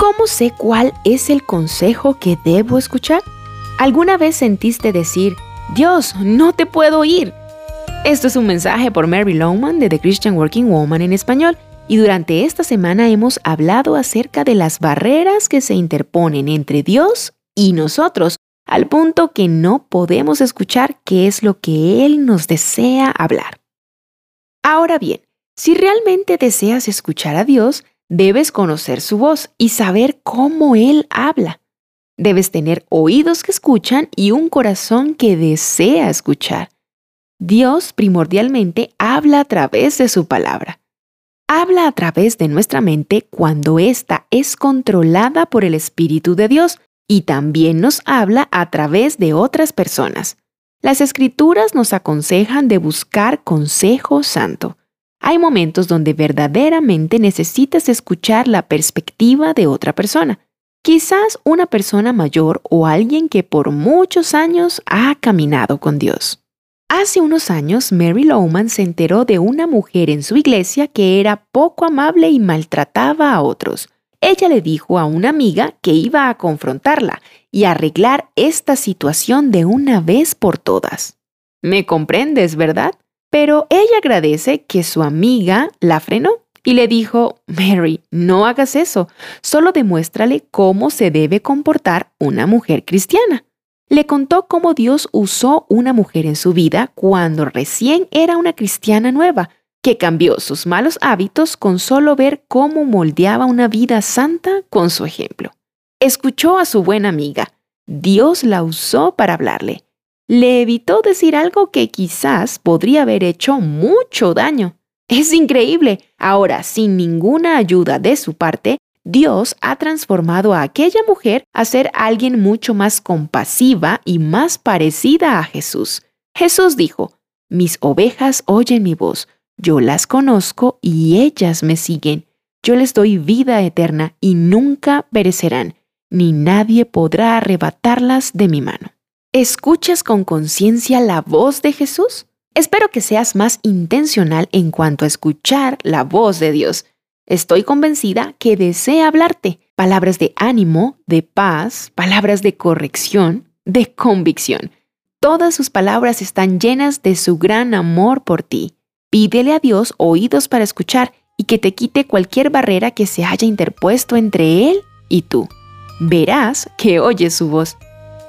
¿Cómo sé cuál es el consejo que debo escuchar? ¿Alguna vez sentiste decir, Dios, no te puedo oír? Esto es un mensaje por Mary Lowman de The Christian Working Woman en español y durante esta semana hemos hablado acerca de las barreras que se interponen entre Dios y nosotros al punto que no podemos escuchar qué es lo que Él nos desea hablar. Ahora bien, si realmente deseas escuchar a Dios, debes conocer su voz y saber cómo Él habla. Debes tener oídos que escuchan y un corazón que desea escuchar. Dios primordialmente habla a través de su palabra. Habla a través de nuestra mente cuando ésta es controlada por el Espíritu de Dios y también nos habla a través de otras personas. Las escrituras nos aconsejan de buscar consejo santo. Hay momentos donde verdaderamente necesitas escuchar la perspectiva de otra persona. Quizás una persona mayor o alguien que por muchos años ha caminado con Dios. Hace unos años, Mary Lowman se enteró de una mujer en su iglesia que era poco amable y maltrataba a otros. Ella le dijo a una amiga que iba a confrontarla y arreglar esta situación de una vez por todas. Me comprendes, ¿verdad? Pero ella agradece que su amiga la frenó y le dijo, Mary, no hagas eso, solo demuéstrale cómo se debe comportar una mujer cristiana le contó cómo Dios usó una mujer en su vida cuando recién era una cristiana nueva, que cambió sus malos hábitos con solo ver cómo moldeaba una vida santa con su ejemplo. Escuchó a su buena amiga. Dios la usó para hablarle. Le evitó decir algo que quizás podría haber hecho mucho daño. Es increíble. Ahora, sin ninguna ayuda de su parte, Dios ha transformado a aquella mujer a ser alguien mucho más compasiva y más parecida a Jesús. Jesús dijo, Mis ovejas oyen mi voz, yo las conozco y ellas me siguen. Yo les doy vida eterna y nunca perecerán, ni nadie podrá arrebatarlas de mi mano. ¿Escuchas con conciencia la voz de Jesús? Espero que seas más intencional en cuanto a escuchar la voz de Dios Estoy convencida que desea hablarte palabras de ánimo, de paz, palabras de corrección, de convicción. Todas sus palabras están llenas de su gran amor por ti. Pídele a Dios oídos para escuchar y que te quite cualquier barrera que se haya interpuesto entre Él y tú. Verás que oyes su voz.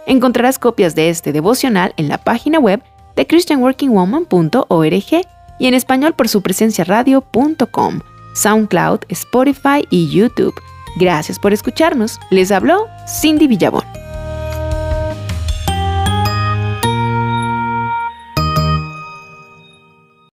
Encontrarás copias de este devocional en la página web de christianworkingwoman.org y en español por su presencia radio.com. SoundCloud, Spotify y YouTube. Gracias por escucharnos. Les habló Cindy Villabón.